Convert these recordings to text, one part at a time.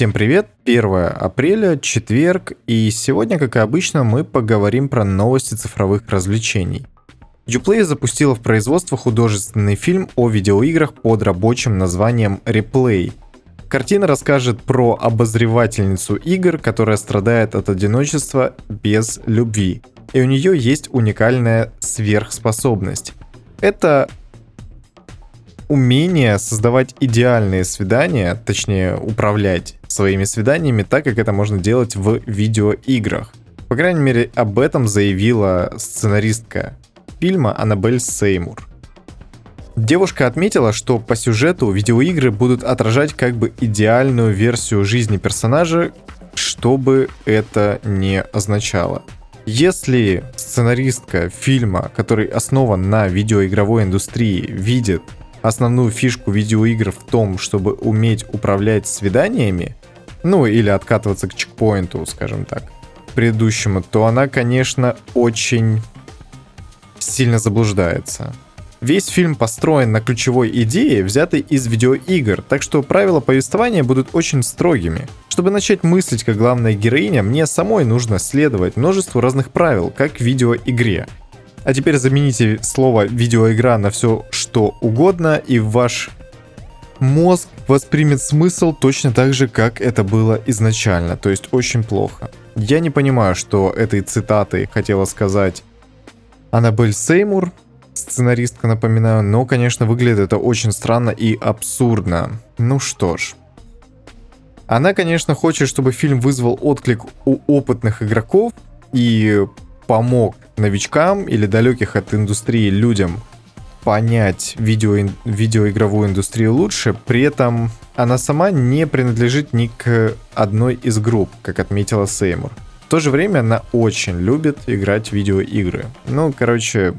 Всем привет! 1 апреля, четверг, и сегодня, как и обычно, мы поговорим про новости цифровых развлечений. Uplay запустила в производство художественный фильм о видеоиграх под рабочим названием Replay. Картина расскажет про обозревательницу игр, которая страдает от одиночества без любви. И у нее есть уникальная сверхспособность. Это умение создавать идеальные свидания, точнее управлять своими свиданиями так, как это можно делать в видеоиграх. По крайней мере, об этом заявила сценаристка фильма Аннабель Сеймур. Девушка отметила, что по сюжету видеоигры будут отражать как бы идеальную версию жизни персонажа, что бы это не означало. Если сценаристка фильма, который основан на видеоигровой индустрии, видит основную фишку видеоигр в том, чтобы уметь управлять свиданиями, ну или откатываться к чекпоинту, скажем так, предыдущему, то она, конечно, очень сильно заблуждается. Весь фильм построен на ключевой идее, взятой из видеоигр, так что правила повествования будут очень строгими. Чтобы начать мыслить как главная героиня, мне самой нужно следовать множеству разных правил, как в видеоигре. А теперь замените слово видеоигра на все что угодно, и ваш мозг воспримет смысл точно так же, как это было изначально, то есть очень плохо. Я не понимаю, что этой цитатой хотела сказать Аннабель Сеймур, сценаристка, напоминаю, но, конечно, выглядит это очень странно и абсурдно. Ну что ж. Она, конечно, хочет, чтобы фильм вызвал отклик у опытных игроков и помог новичкам или далеких от индустрии людям понять видео, видеоигровую индустрию лучше, при этом она сама не принадлежит ни к одной из групп, как отметила Сеймур. В то же время она очень любит играть в видеоигры. Ну, короче,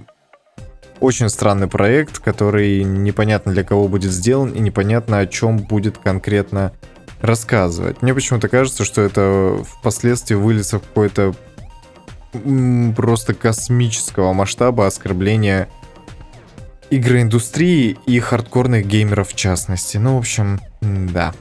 очень странный проект, который непонятно для кого будет сделан и непонятно о чем будет конкретно рассказывать. Мне почему-то кажется, что это впоследствии выльется в какой-то просто космического масштаба оскорбления игроиндустрии и хардкорных геймеров в частности. Ну, в общем, да.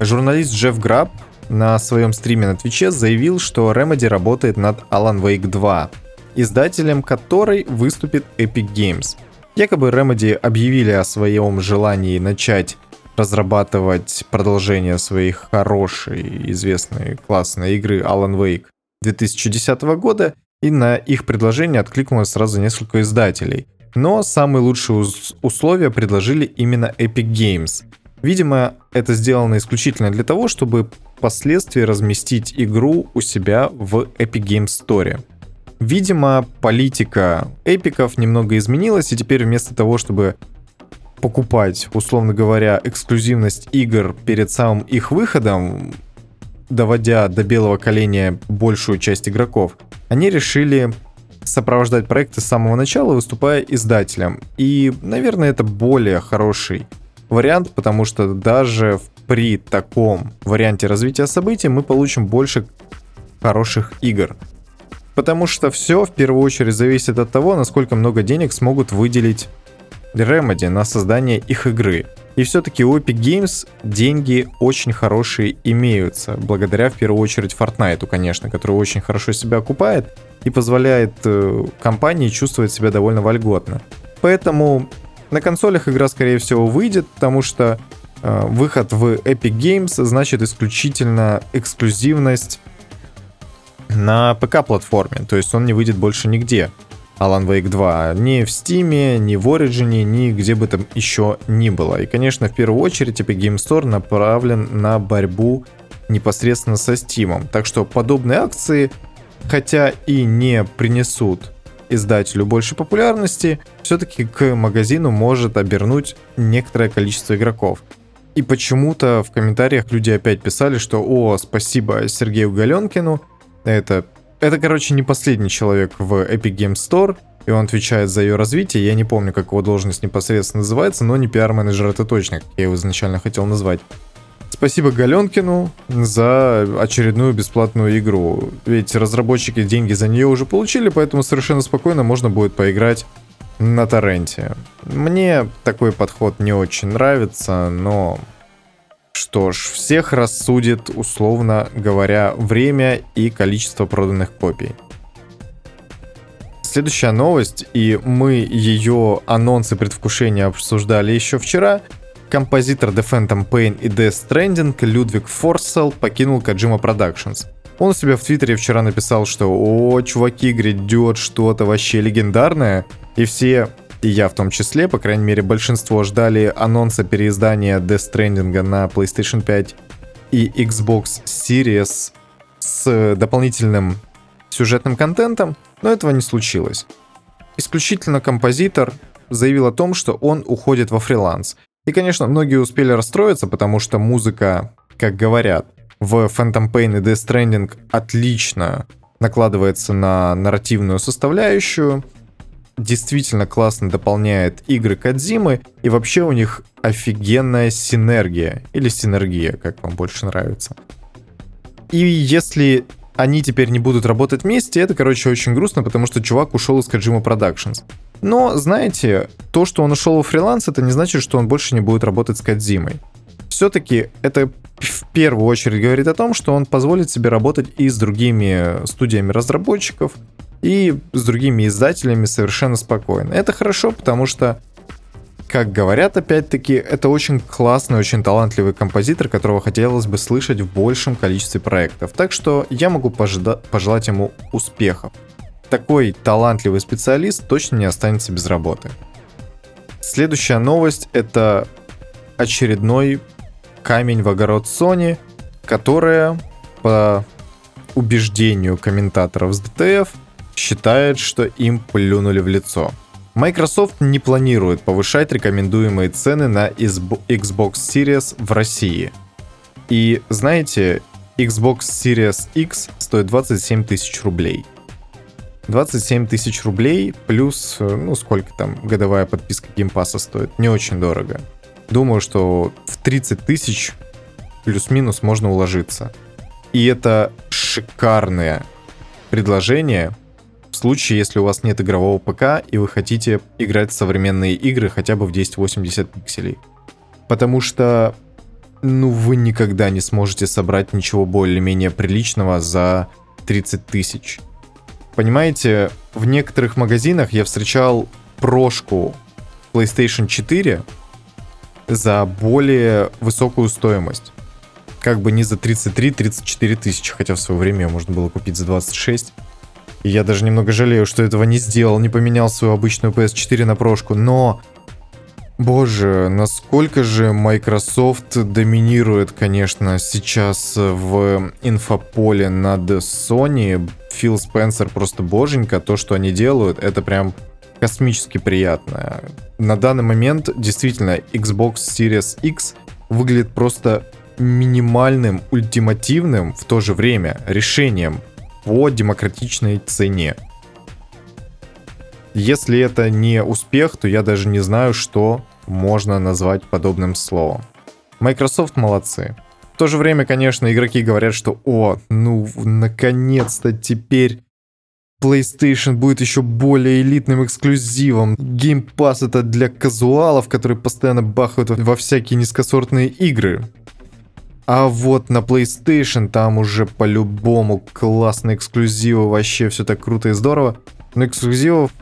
Журналист Джефф Граб на своем стриме на Твиче заявил, что Remedy работает над Alan Wake 2, издателем которой выступит Epic Games. Якобы Remedy объявили о своем желании начать разрабатывать продолжение своей хорошей, известной, классной игры Alan Wake 2010 года, и на их предложение откликнулось сразу несколько издателей. Но самые лучшие условия предложили именно Epic Games. Видимо, это сделано исключительно для того, чтобы впоследствии разместить игру у себя в Epic Games Store. Видимо, политика эпиков немного изменилась, и теперь вместо того, чтобы покупать, условно говоря, эксклюзивность игр перед самым их выходом, доводя до белого коленя большую часть игроков, они решили сопровождать проекты с самого начала, выступая издателем. И, наверное, это более хороший вариант, потому что даже при таком варианте развития событий мы получим больше хороших игр. Потому что все в первую очередь зависит от того, насколько много денег смогут выделить Remedy на создание их игры. И все-таки у Epic Games деньги очень хорошие имеются, благодаря в первую очередь Fortnite, конечно, который очень хорошо себя окупает и позволяет э, компании чувствовать себя довольно вольготно. Поэтому на консолях игра, скорее всего, выйдет, потому что э, выход в Epic Games значит исключительно эксклюзивность на ПК-платформе, то есть он не выйдет больше нигде. Alan Wake 2 ни в Steam, ни в Origin, ни где бы там еще ни было. И, конечно, в первую очередь Epic Game Store направлен на борьбу непосредственно со Steam. Так что подобные акции, хотя и не принесут издателю больше популярности, все-таки к магазину может обернуть некоторое количество игроков. И почему-то в комментариях люди опять писали, что «О, спасибо Сергею Галенкину, это это, короче, не последний человек в Epic Games Store, и он отвечает за ее развитие. Я не помню, как его должность непосредственно называется, но не пиар-менеджер это точно, как я его изначально хотел назвать. Спасибо Галенкину за очередную бесплатную игру. Ведь разработчики деньги за нее уже получили, поэтому совершенно спокойно можно будет поиграть на торренте. Мне такой подход не очень нравится, но Что ж, всех рассудит, условно говоря, время и количество проданных копий. Следующая новость, и мы ее анонсы предвкушения обсуждали еще вчера. Композитор The Phantom Pain и Death Stranding Людвиг Форсел покинул Kojima Productions. Он у себя в Твиттере вчера написал, что «О, чуваки, грядет что-то вообще легендарное», и все и я в том числе, по крайней мере, большинство ждали анонса переиздания Death Stranding на PlayStation 5 и Xbox Series с дополнительным сюжетным контентом, но этого не случилось. Исключительно композитор заявил о том, что он уходит во фриланс. И, конечно, многие успели расстроиться, потому что музыка, как говорят, в Phantom Pain и Death Stranding отлично накладывается на нарративную составляющую, действительно классно дополняет игры Кадзимы, и вообще у них офигенная синергия, или синергия, как вам больше нравится. И если они теперь не будут работать вместе, это, короче, очень грустно, потому что чувак ушел из Kojima Productions. Но, знаете, то, что он ушел в фриланс, это не значит, что он больше не будет работать с Кадзимой. Все-таки это в первую очередь говорит о том, что он позволит себе работать и с другими студиями разработчиков, и с другими издателями совершенно спокойно. Это хорошо, потому что как говорят, опять-таки, это очень классный, очень талантливый композитор, которого хотелось бы слышать в большем количестве проектов. Так что я могу пожда- пожелать ему успехов. Такой талантливый специалист точно не останется без работы. Следующая новость — это очередной камень в огород Sony, которая, по убеждению комментаторов с DTF, считает, что им плюнули в лицо — Microsoft не планирует повышать рекомендуемые цены на Xbox Series в России. И знаете, Xbox Series X стоит 27 тысяч рублей. 27 тысяч рублей плюс, ну сколько там годовая подписка Pass стоит, не очень дорого. Думаю, что в 30 тысяч плюс-минус можно уложиться. И это шикарное предложение, случае, если у вас нет игрового ПК и вы хотите играть в современные игры хотя бы в 1080 пикселей. Потому что, ну, вы никогда не сможете собрать ничего более-менее приличного за 30 тысяч. Понимаете, в некоторых магазинах я встречал прошку PlayStation 4 за более высокую стоимость. Как бы не за 33-34 тысячи, хотя в свое время можно было купить за 26. И я даже немного жалею, что этого не сделал, не поменял свою обычную PS4 на прошку. Но, боже, насколько же Microsoft доминирует, конечно, сейчас в инфополе над Sony. Фил Спенсер просто боженька. То, что они делают, это прям космически приятно. На данный момент действительно Xbox Series X выглядит просто минимальным, ультимативным в то же время решением по демократичной цене. Если это не успех, то я даже не знаю, что можно назвать подобным словом. Microsoft молодцы. В то же время, конечно, игроки говорят, что «О, ну, наконец-то теперь PlayStation будет еще более элитным эксклюзивом. Game Pass это для казуалов, которые постоянно бахают во всякие низкосортные игры. А вот на PlayStation там уже по-любому классные эксклюзивы, вообще все так круто и здорово. Но эксклюзивов,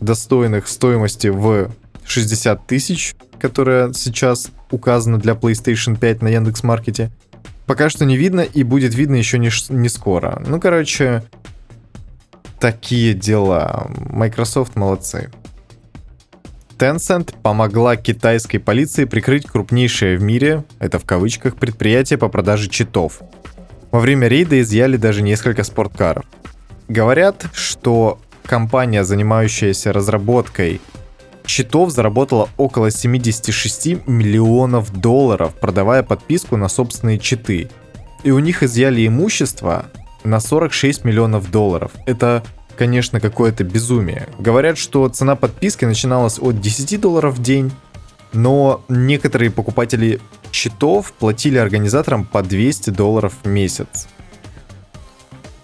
достойных стоимости в 60 тысяч, которая сейчас указана для PlayStation 5 на Яндекс.Маркете, пока что не видно и будет видно еще не, не скоро. Ну, короче, такие дела. Microsoft молодцы. Tencent помогла китайской полиции прикрыть крупнейшее в мире, это в кавычках, предприятие по продаже читов. Во время рейда изъяли даже несколько спорткаров. Говорят, что компания, занимающаяся разработкой читов, заработала около 76 миллионов долларов, продавая подписку на собственные читы. И у них изъяли имущество на 46 миллионов долларов. Это конечно, какое-то безумие. Говорят, что цена подписки начиналась от 10 долларов в день, но некоторые покупатели счетов платили организаторам по 200 долларов в месяц.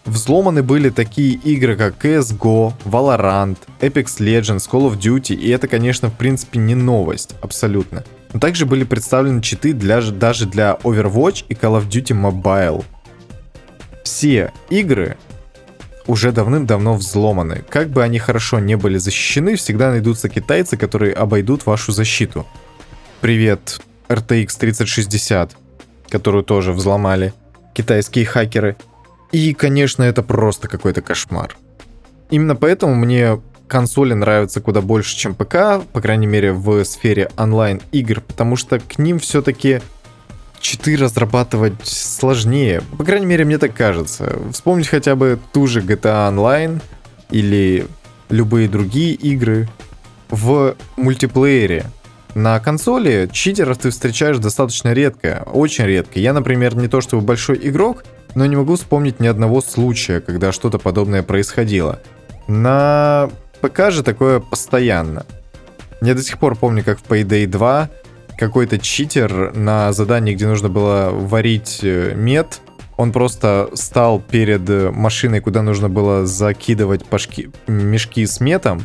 Взломаны были такие игры, как CSGO, Valorant, Apex Legends, Call of Duty, и это, конечно, в принципе не новость, абсолютно. Но также были представлены читы для, даже для Overwatch и Call of Duty Mobile. Все игры уже давным-давно взломаны. Как бы они хорошо не были защищены, всегда найдутся китайцы, которые обойдут вашу защиту. Привет, RTX 3060, которую тоже взломали китайские хакеры. И, конечно, это просто какой-то кошмар. Именно поэтому мне консоли нравятся куда больше, чем ПК, по крайней мере в сфере онлайн-игр, потому что к ним все-таки читы разрабатывать сложнее. По крайней мере, мне так кажется. Вспомнить хотя бы ту же GTA Online или любые другие игры в мультиплеере. На консоли читеров ты встречаешь достаточно редко, очень редко. Я, например, не то чтобы большой игрок, но не могу вспомнить ни одного случая, когда что-то подобное происходило. На ПК же такое постоянно. Я до сих пор помню, как в Payday 2 какой-то читер на задании, где нужно было варить э, мед, он просто стал перед машиной, куда нужно было закидывать пашки, мешки с метом,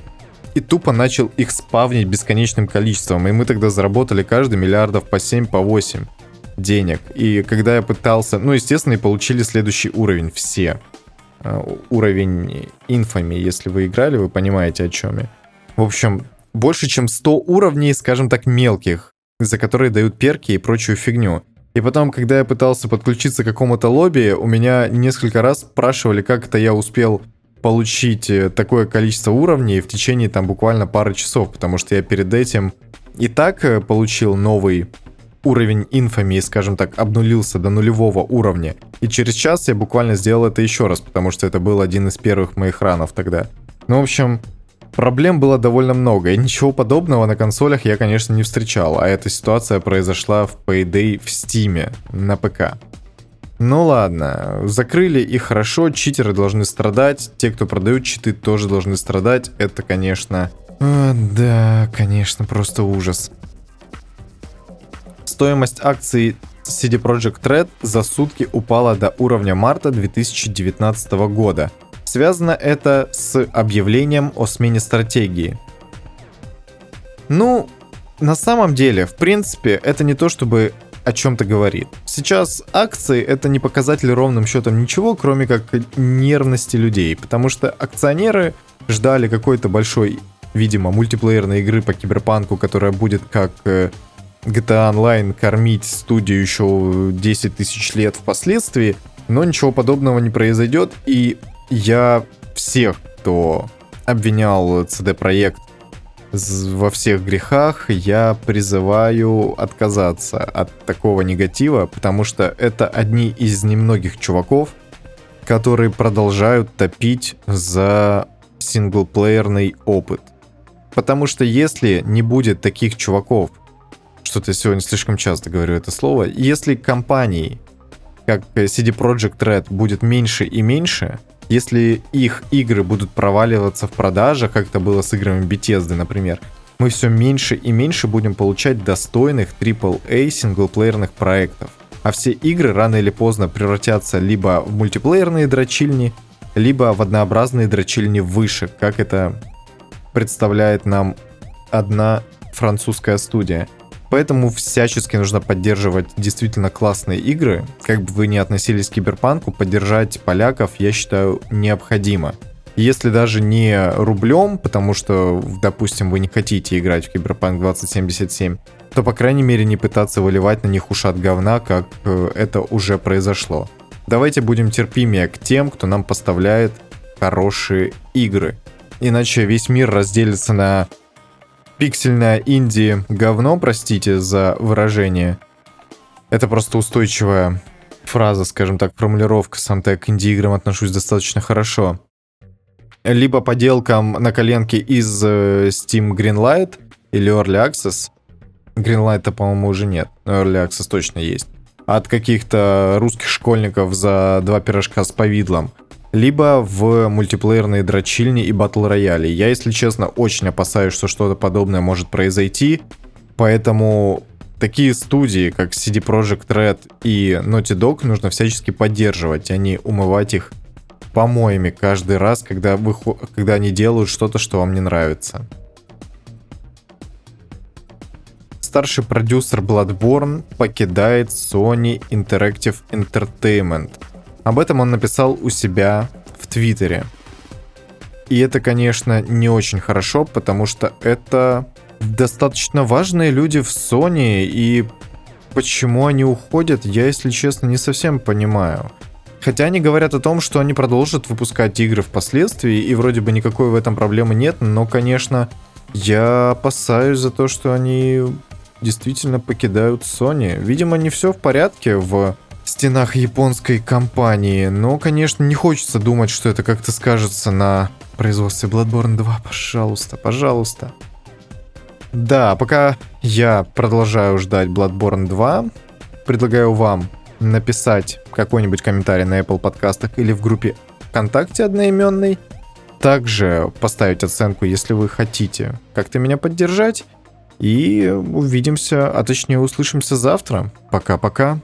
и тупо начал их спавнить бесконечным количеством. И мы тогда заработали каждый миллиардов по 7, по 8 денег. И когда я пытался... Ну, естественно, и получили следующий уровень все. Э, уровень инфами, если вы играли, вы понимаете, о чем я. В общем, больше чем 100 уровней, скажем так, мелких за которые дают перки и прочую фигню. И потом, когда я пытался подключиться к какому-то лобби, у меня несколько раз спрашивали, как это я успел получить э, такое количество уровней в течение там буквально пары часов, потому что я перед этим и так э, получил новый уровень инфами, скажем так, обнулился до нулевого уровня. И через час я буквально сделал это еще раз, потому что это был один из первых моих ранов тогда. Ну, в общем, Проблем было довольно много, и ничего подобного на консолях я, конечно, не встречал, а эта ситуация произошла в Payday в Steam на ПК. Ну ладно, закрыли и хорошо, читеры должны страдать, те, кто продают читы, тоже должны страдать. Это, конечно... О, да, конечно, просто ужас. Стоимость акций CD Projekt Red за сутки упала до уровня марта 2019 года – Связано это с объявлением о смене стратегии. Ну, на самом деле, в принципе, это не то, чтобы о чем-то говорит. Сейчас акции это не показатель ровным счетом ничего, кроме как нервности людей, потому что акционеры ждали какой-то большой, видимо, мультиплеерной игры по киберпанку, которая будет как э, GTA Online кормить студию еще 10 тысяч лет впоследствии, но ничего подобного не произойдет, и я всех, кто обвинял CD Projekt во всех грехах, я призываю отказаться от такого негатива, потому что это одни из немногих чуваков, которые продолжают топить за синглплеерный опыт. Потому что если не будет таких чуваков, что-то я сегодня слишком часто говорю это слово, если компаний, как CD Projekt Red будет меньше и меньше, если их игры будут проваливаться в продажах, как это было с играми Bethesda, например, мы все меньше и меньше будем получать достойных AAA синглплеерных проектов. А все игры рано или поздно превратятся либо в мультиплеерные дрочильни, либо в однообразные дрочильни выше, как это представляет нам одна французская студия. Поэтому всячески нужно поддерживать действительно классные игры. Как бы вы ни относились к киберпанку, поддержать поляков, я считаю, необходимо. Если даже не рублем, потому что, допустим, вы не хотите играть в Киберпанк 2077, то, по крайней мере, не пытаться выливать на них ушат говна, как э, это уже произошло. Давайте будем терпимее к тем, кто нам поставляет хорошие игры. Иначе весь мир разделится на пиксельная инди говно, простите за выражение. Это просто устойчивая фраза, скажем так, формулировка. Сам-то к инди-играм отношусь достаточно хорошо. Либо поделкам на коленке из э, Steam Greenlight или Early Access. Greenlight-то, по-моему, уже нет. Early Access точно есть. От каких-то русских школьников за два пирожка с повидлом либо в мультиплеерные дрочильни и батл рояли. Я, если честно, очень опасаюсь, что что-то подобное может произойти, поэтому такие студии, как CD Projekt Red и Naughty Dog, нужно всячески поддерживать, а не умывать их помоями каждый раз, когда, вы, когда они делают что-то, что вам не нравится. старший продюсер Bloodborne покидает Sony Interactive Entertainment. Об этом он написал у себя в Твиттере. И это, конечно, не очень хорошо, потому что это достаточно важные люди в Sony, и почему они уходят, я, если честно, не совсем понимаю. Хотя они говорят о том, что они продолжат выпускать игры впоследствии, и вроде бы никакой в этом проблемы нет, но, конечно, я опасаюсь за то, что они действительно покидают Sony. Видимо, не все в порядке в стенах японской компании, но, конечно, не хочется думать, что это как-то скажется на производстве Bloodborne 2. Пожалуйста, пожалуйста. Да, пока я продолжаю ждать Bloodborne 2, предлагаю вам написать какой-нибудь комментарий на Apple подкастах или в группе ВКонтакте одноименной. Также поставить оценку, если вы хотите как-то меня поддержать. И увидимся, а точнее услышимся завтра. Пока-пока.